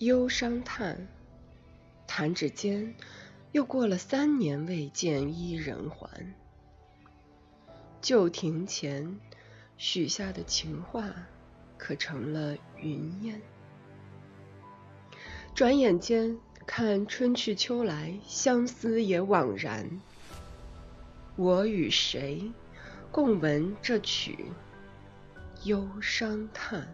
忧伤叹，弹指间又过了三年未见伊人还。旧亭前许下的情话，可成了云烟？转眼间，看春去秋来，相思也枉然。我与谁共闻这曲忧伤叹？